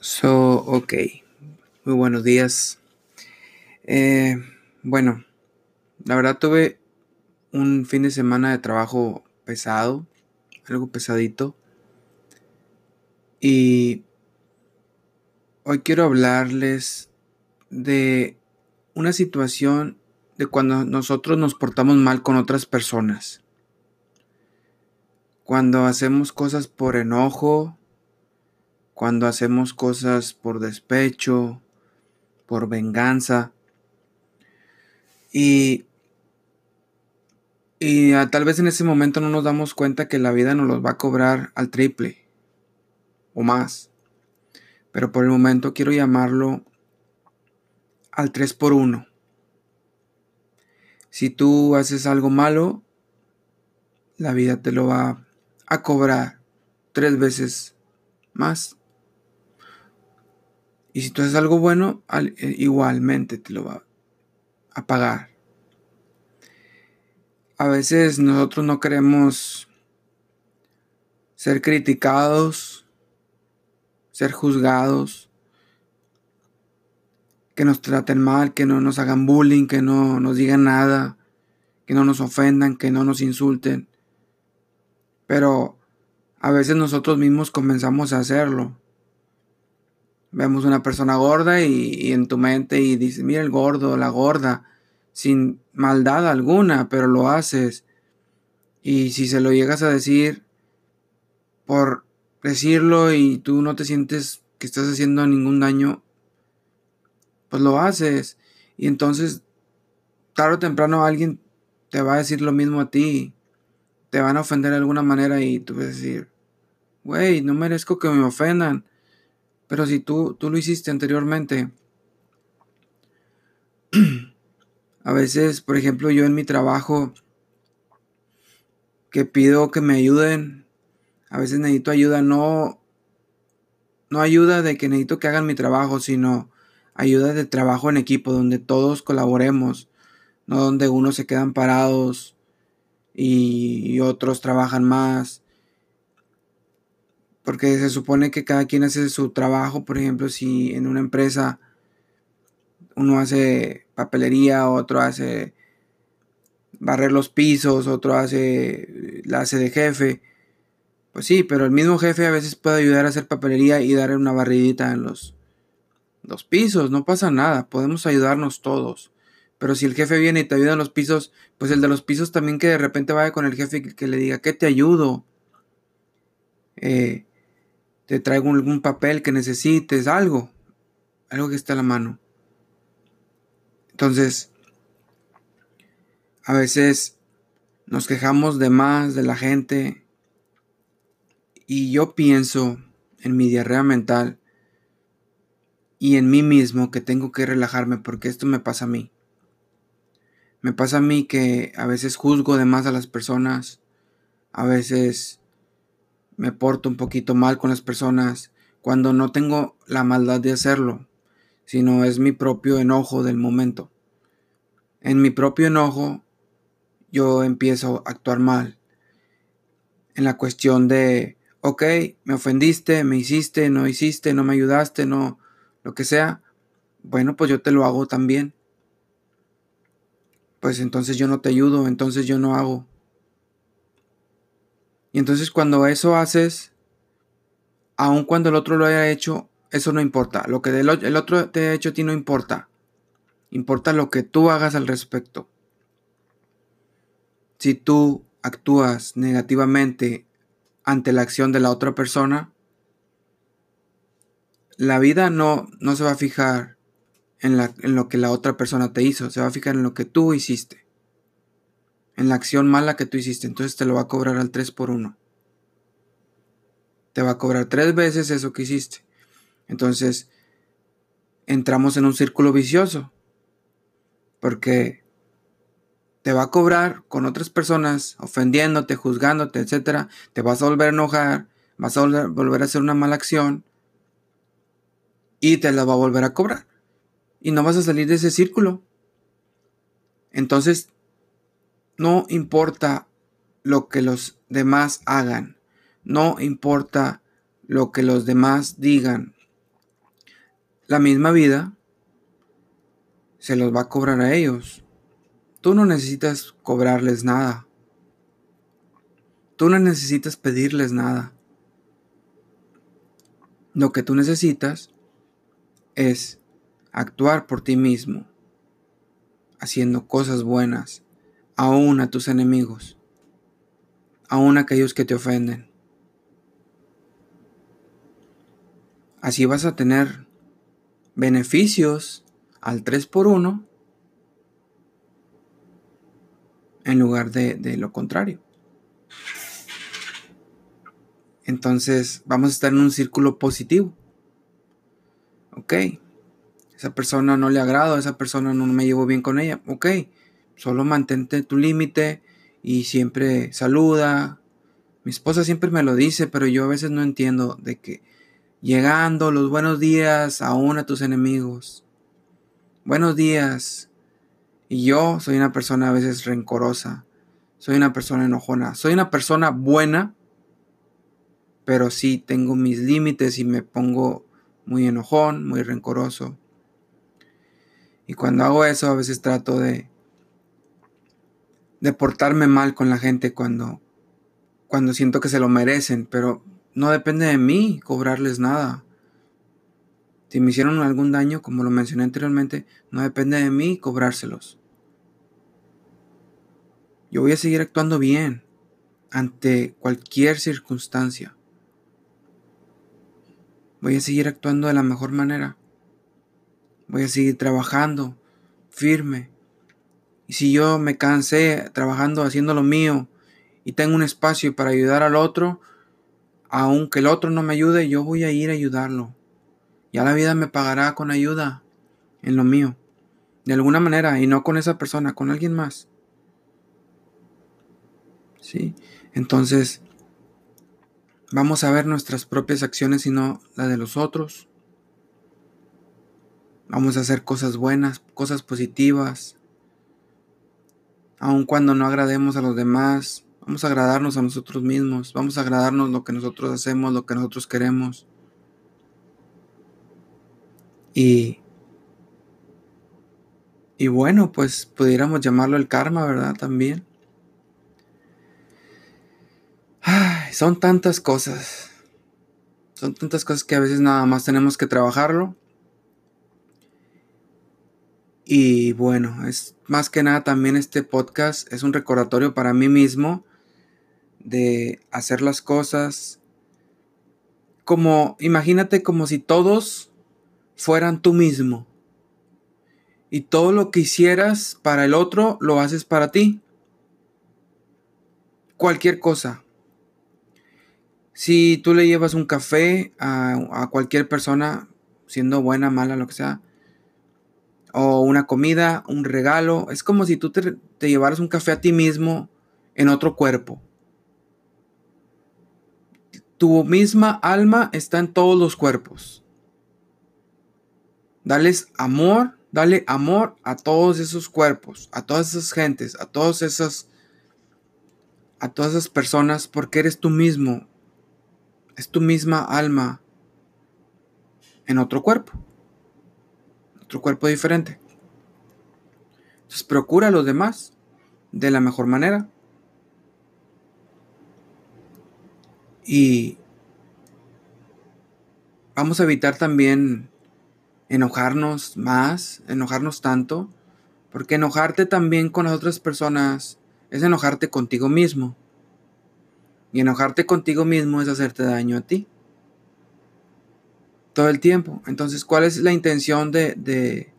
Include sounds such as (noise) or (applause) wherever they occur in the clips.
So, ok. Muy buenos días. Eh, bueno, la verdad tuve un fin de semana de trabajo pesado, algo pesadito. Y hoy quiero hablarles de una situación de cuando nosotros nos portamos mal con otras personas. Cuando hacemos cosas por enojo, cuando hacemos cosas por despecho, por venganza. Y, y tal vez en ese momento no nos damos cuenta que la vida nos los va a cobrar al triple o más. Pero por el momento quiero llamarlo al 3 por 1. Si tú haces algo malo, la vida te lo va a cobrar tres veces más. Y si tú haces algo bueno, eh, igualmente te lo va a pagar. A veces nosotros no queremos ser criticados, ser juzgados, que nos traten mal, que no nos hagan bullying, que no nos digan nada, que no nos ofendan, que no nos insulten. Pero a veces nosotros mismos comenzamos a hacerlo. Vemos una persona gorda y, en tu mente y dices, mira el gordo, la gorda, sin maldad alguna, pero lo haces. Y si se lo llegas a decir por decirlo y tú no te sientes que estás haciendo ningún daño, pues lo haces. Y entonces, tarde o temprano alguien te va a decir lo mismo a ti. Te van a ofender de alguna manera y tú vas a decir, güey, no merezco que me ofendan. Pero si tú, tú lo hiciste anteriormente, (clears throat) a veces, por ejemplo, yo en mi trabajo, que pido que me ayuden, a veces necesito ayuda, no, no ayuda de que necesito que hagan mi trabajo, sino ayuda de trabajo en equipo, donde todos colaboremos, no donde unos se quedan parados y otros trabajan más porque se supone que cada quien hace su trabajo, por ejemplo, si en una empresa uno hace papelería, otro hace barrer los pisos, otro hace la hace de jefe. Pues sí, pero el mismo jefe a veces puede ayudar a hacer papelería y darle una barridita en los, los pisos, no pasa nada, podemos ayudarnos todos. Pero si el jefe viene y te ayuda en los pisos, pues el de los pisos también que de repente vaya con el jefe y que, le diga, ¿qué te ayudo? Eh, te traigo algún papel que necesites, algo, algo que esté a la mano. Entonces, a veces nos quejamos de más de la gente y yo pienso en mi diarrea mental y en mí mismo que tengo que relajarme porque esto me pasa a mí. Me pasa a mí que a veces juzgo de más a las personas, a veces me porto un poquito mal con las personas cuando no tengo la maldad de hacerlo, sino es mi propio enojo del momento. En mi propio enojo yo empiezo a actuar mal. En la cuestión de, ok, me ofendiste, me hiciste, no hiciste, no me ayudaste, no, lo que sea, bueno, pues yo te lo hago también. Pues entonces yo no te ayudo, entonces yo no hago. Y entonces cuando eso haces, aun cuando el otro lo haya hecho, eso no importa. Lo que el otro te ha hecho a ti no importa. Importa lo que tú hagas al respecto. Si tú actúas negativamente ante la acción de la otra persona, la vida no, no se va a fijar en, lo que la otra persona te hizo, se va a fijar en lo que tú hiciste en la acción mala que tú hiciste. Entonces te lo va a cobrar al 3 por 1. Te va a cobrar tres veces eso que hiciste. Entonces entramos en un círculo vicioso. Porque te va a cobrar con otras personas, ofendiéndote, juzgándote, etc. Te vas a volver a enojar, vas a volver a hacer una mala acción y te la va a volver a cobrar. Y no vas a salir de ese círculo. Entonces no importa lo que los demás hagan, No importa lo que los demás digan. La misma vida se los va a cobrar a ellos. Tú no necesitas cobrarles nada. Tú no necesitas pedirles nada. Lo que tú necesitas es actuar por ti mismo, haciendo cosas buenas, aún a tus enemigos, aún a aquellos que te ofenden. Así vas a tener beneficios al 3 por 1 en lugar de, de lo contrario. Entonces vamos a estar en un círculo positivo. Ok, esa persona no le agrado, esa persona no me llevo bien con ella. Ok, solo mantente tu límite y siempre saluda. Mi esposa siempre me lo dice, pero yo a veces no entiendo de que llegando los buenos días aún a tus enemigos. Buenos días, y yo soy una persona a veces rencorosa, soy una persona enojona, soy una persona buena, pero sí tengo mis límites y me pongo muy enojón, muy rencoroso. Y cuando hago eso a veces trato de de portarme mal con la gente cuando cuando siento que se lo merecen, pero no depende de mí cobrarles nada. Si me hicieron algún daño, como lo mencioné anteriormente, no depende de mí cobrárselos. Yo voy a seguir actuando bien ante cualquier circunstancia. Voy a seguir actuando de la mejor manera. Voy a seguir trabajando firme. Y si yo me cansé trabajando haciendo lo mío y tengo un espacio para ayudar al otro, aunque el otro no me ayude, yo voy a ir a ayudarlo. Ya la vida me pagará con ayuda en lo mío. De alguna manera, y no con esa persona, con alguien más. ¿Sí? Entonces, vamos a ver nuestras propias acciones y no la de los otros. Vamos a hacer cosas buenas, cosas positivas. Aun cuando no agrademos a los demás, vamos a agradarnos a nosotros mismos. Vamos a agradarnos lo que nosotros hacemos, lo que nosotros queremos. Y, y bueno, pues pudiéramos llamarlo el karma, ¿verdad? También. Ay, son tantas cosas. Son tantas cosas que a veces nada más tenemos que trabajarlo. Y bueno, es más que nada también este podcast es un recordatorio para mí mismo de hacer las cosas como, imagínate como si todos fueran tú mismo. Y todo lo que hicieras para el otro lo haces para ti. Cualquier cosa. Si tú le llevas un café a, cualquier persona, siendo buena, mala, lo que sea, o una comida, un regalo, es como si tú te, llevaras un café a ti mismo en otro cuerpo. Tu misma alma está en todos los cuerpos. Dales amor, dale amor a todos esos cuerpos, a todas esas gentes, a todas esas a todas esas personas porque eres tú mismo. Es tu misma alma en otro cuerpo. Otro cuerpo diferente. Entonces procura a los demás de la mejor manera. Y vamos a evitar también enojarnos más, enojarnos tanto, porque enojarte también con las otras personas es enojarte contigo mismo. Y enojarte contigo mismo es hacerte daño a ti. Todo el tiempo. Entonces, ¿cuál es la intención de, de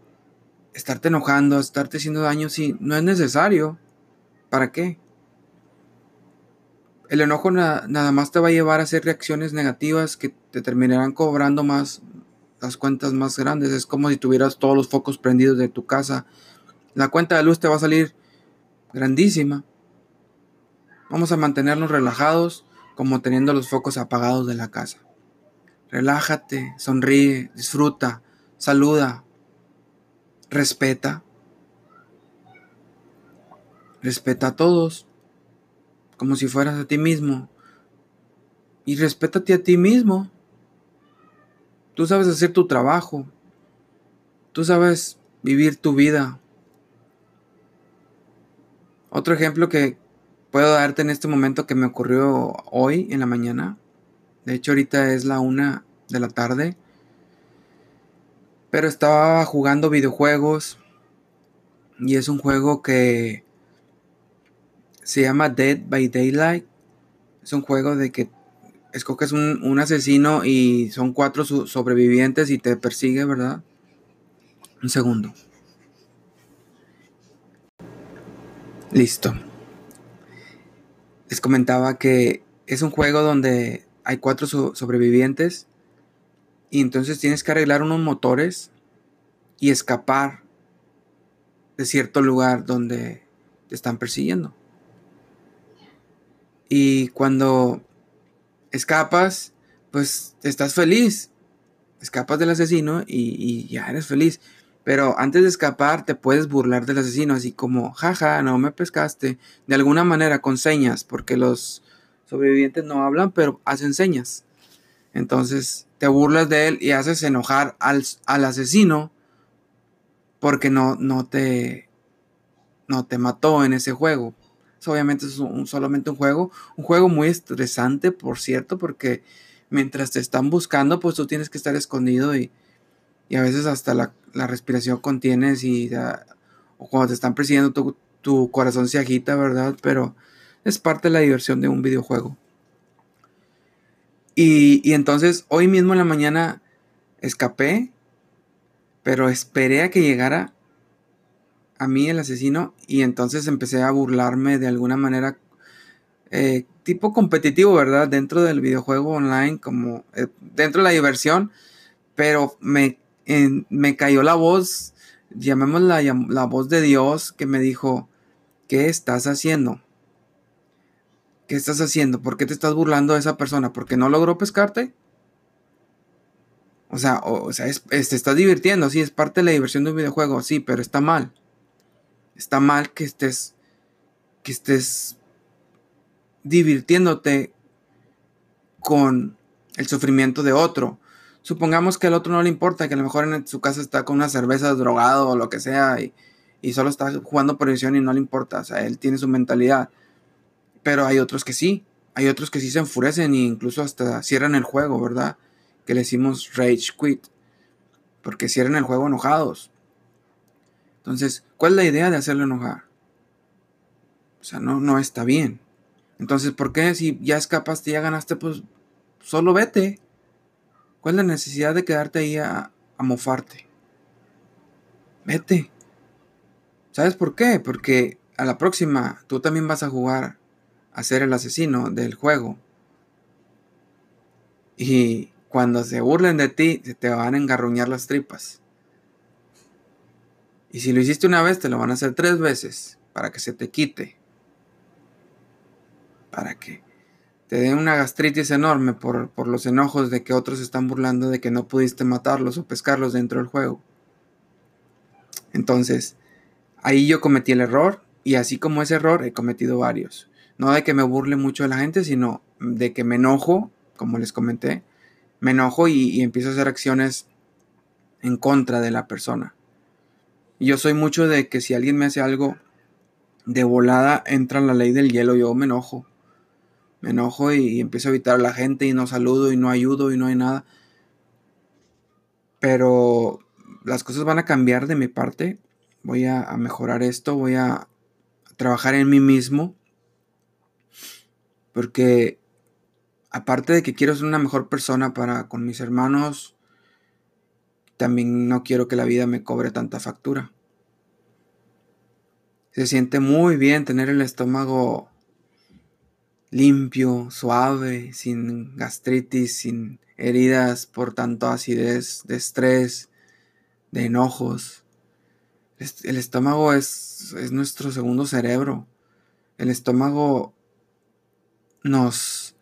estarte enojando, estarte haciendo daño si no es necesario? ¿Para qué? El enojo nada más te va a llevar a hacer reacciones negativas que te terminarán cobrando más, las cuentas más grandes. Es como si tuvieras todos los focos prendidos de tu casa. La cuenta de luz te va a salir grandísima. Vamos a mantenernos relajados como teniendo los focos apagados de la casa. Relájate, sonríe, disfruta, saluda, respeta. Respeta a todos como si fueras a ti mismo. Y respétate a ti mismo. Tú sabes hacer tu trabajo. Tú sabes vivir tu vida. Otro ejemplo que puedo darte en este momento que me ocurrió hoy en la mañana. De hecho, ahorita es la una de la tarde. Pero estaba jugando videojuegos. Y es un juego que se llama Dead by Daylight. Es un juego de que escoges un, un asesino y son cuatro sobrevivientes y te persigue, ¿verdad? Un segundo. Listo. Les comentaba que es un juego donde hay cuatro sobrevivientes y entonces tienes que arreglar unos motores y escapar de cierto lugar donde te están persiguiendo. Y cuando escapas, pues estás feliz. Escapas del asesino y, y ya eres feliz. Pero antes de escapar te puedes burlar del asesino, así como, jaja, no me pescaste. De alguna manera, con señas, porque los sobrevivientes no hablan, pero hacen señas. Entonces te burlas de él y haces enojar al, asesino porque no, no, te, no te mató en ese juego. obviamente es solamente un juego, un juego muy estresante, por cierto, porque mientras te están buscando, pues tú tienes que estar escondido y, y a veces hasta la, respiración contienes y o cuando te están persiguiendo tu, tu, corazón se agita, ¿verdad? Pero es parte de la diversión de un videojuego. Y, y entonces hoy mismo en la mañana escapé, pero esperé a que llegara a mí el asesino y entonces empecé a burlarme de alguna manera eh, tipo competitivo, ¿verdad? Dentro del videojuego online, como eh, dentro de la diversión, pero me me cayó la voz, llamémosla la voz de Dios, que me dijo, ¿qué estás haciendo? ¿Qué estás haciendo? ¿Por qué te estás burlando de esa persona? ¿Porque no logró pescarte? O sea, o, sea te estás divirtiendo, sí, es parte de la diversión de un videojuego, sí, pero está mal. Está mal que estés, que estés divirtiéndote con el sufrimiento de otro supongamos que al otro no le importa, que a lo mejor en su casa está con una cerveza drogado o lo que sea y, solo está jugando por visión y no le importa, o sea, él tiene su mentalidad. Pero hay otros que sí, hay otros que sí se enfurecen e incluso hasta cierran el juego, ¿verdad? Que le decimos rage quit, porque cierran el juego enojados. Entonces, ¿cuál es la idea de hacerlo enojar? O sea, no, no está bien. Entonces, ¿por qué si ya escapaste, ya ganaste, pues solo vete? ¿Cuál es la necesidad de quedarte ahí a, mofarte? Vete. ¿Sabes por qué? Porque a la próxima tú también vas a jugar a ser el asesino del juego. Y cuando se burlen de ti, se te van a engarruñar las tripas. Y si lo hiciste una vez, te lo van a hacer tres veces para que se te quite. Para que te den una gastritis enorme por, los enojos de que otros están burlando de que no pudiste matarlos o pescarlos dentro del juego. Entonces, ahí yo cometí el error y así como ese error he cometido varios. No de que me burle mucho de la gente, sino de que me enojo, como les comenté, me enojo y, empiezo a hacer acciones en contra de la persona. Yo soy mucho de que si alguien me hace algo de volada, entra la ley del hielo, yo me enojo me enojo y, empiezo a evitar a la gente y no saludo y no ayudo y no hay nada. Pero las cosas van a cambiar de mi parte. Voy a, mejorar esto, voy a trabajar en mí mismo. Porque aparte de que quiero ser una mejor persona para con mis hermanos, también no quiero que la vida me cobre tanta factura. Se siente muy bien tener el estómago limpio, suave, sin gastritis, sin heridas por tanto acidez, de estrés, de enojos. El estómago es, es nuestro segundo cerebro. El estómago nos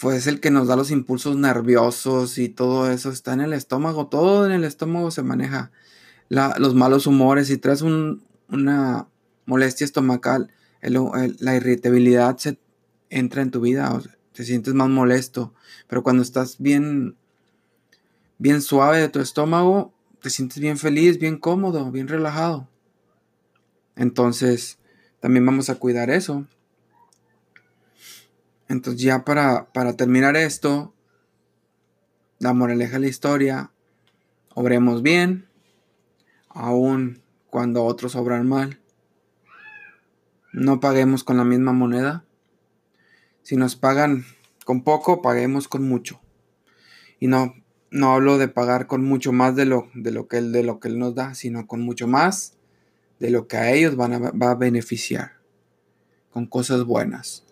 pues es el que nos da los impulsos nerviosos y todo eso está en el estómago, todo en el estómago se maneja. los malos humores, si traes una molestia estomacal, la irritabilidad se entra en tu vida, te sientes más molesto. Pero cuando estás bien, bien suave de tu estómago, te sientes bien feliz, bien cómodo, bien relajado. Entonces, también vamos a cuidar eso. Entonces, ya para, para terminar esto, la moraleja de la historia, obremos bien, aun cuando otros obran mal. No paguemos con la misma moneda. Si nos pagan con poco, paguemos con mucho. Y no, no hablo de pagar con mucho más de lo, de lo, que, él, de lo que Él nos da, sino con mucho más de lo que a ellos van a, va a beneficiar. Con cosas buenas,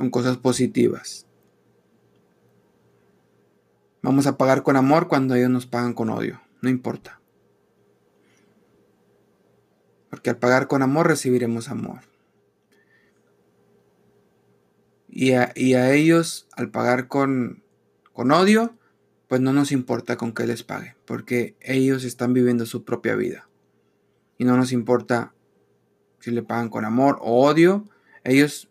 con cosas positivas. Vamos a pagar con amor cuando ellos nos pagan con odio, no importa. Porque al pagar con amor recibiremos amor. Y a, ellos, al pagar con, con odio, pues no nos importa con qué les pague, porque ellos están viviendo su propia vida. Y no nos importa si le pagan con amor o odio, ellos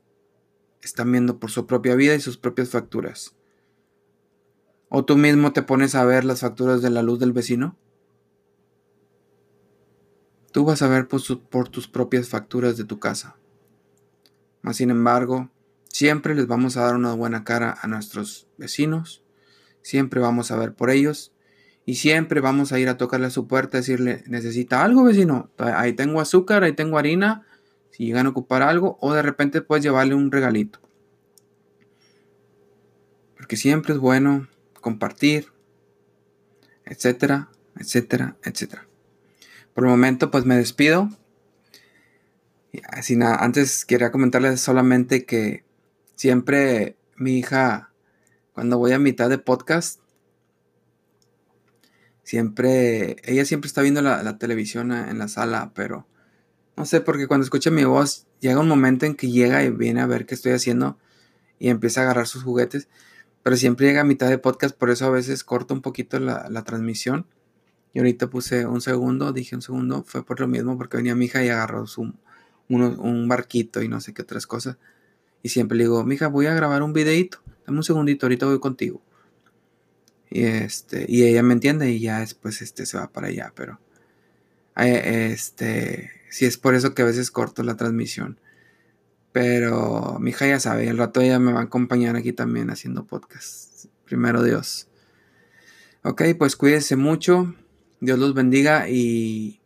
están viendo por su propia vida y sus propias facturas. ¿O tú mismo te pones a ver las facturas de la luz del vecino? Tú vas a ver por, tus propias facturas de tu casa. Mas sin embargo, Siempre les vamos a dar una buena cara a nuestros vecinos, siempre vamos a ver por ellos y siempre vamos a ir a tocarle a su puerta y decirle, ¿necesita algo vecino? Ahí tengo azúcar, ahí tengo harina, si llegan a ocupar algo o de repente puedes llevarle un regalito. Porque siempre es bueno compartir, etcétera, etcétera, etcétera. Por el momento pues me despido. Así nada, antes quería comentarles solamente que Siempre mi hija, cuando voy a mitad de podcast, siempre, ella siempre está viendo la, televisión en la sala, pero no sé, porque cuando escucha mi voz, llega un momento en que llega y viene a ver qué estoy haciendo y empieza a agarrar sus juguetes, pero siempre llega a mitad de podcast, por eso a veces corto un poquito la, transmisión. Y ahorita puse un segundo, dije un segundo, fue por lo mismo, porque venía mi hija y agarró su, un barquito y no sé qué otras cosas. Y siempre le digo, mija, voy a grabar un videito. Dame un segundito, ahorita voy contigo. Y este, y ella me entiende y ya después este se va para allá, pero eh, sí es por eso que a veces corto la transmisión. Pero mi hija ya sabe, el rato ella me va a acompañar aquí también haciendo podcast. Primero Dios. Ok, pues cuídense mucho. Dios los bendiga y,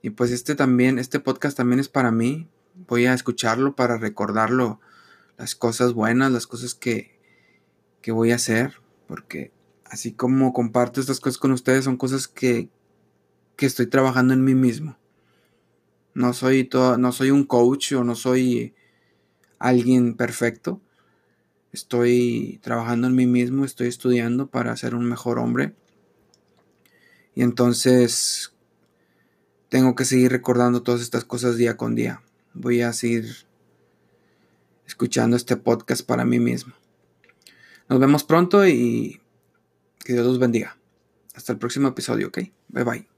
y pues este también, este podcast también es para mí, voy a escucharlo para recordarlo, las cosas buenas, las cosas que, que voy a hacer, porque así como comparto estas cosas con ustedes, son cosas que, que estoy trabajando en mí mismo. No soy, todo, no soy un coach o no soy alguien perfecto. Estoy trabajando en mí mismo, estoy estudiando para ser un mejor hombre. Y entonces tengo que seguir recordando todas estas cosas día con día voy a seguir escuchando este podcast para mí mismo. Nos vemos pronto y que Dios los bendiga. Hasta el próximo episodio, ¿ok? Bye bye.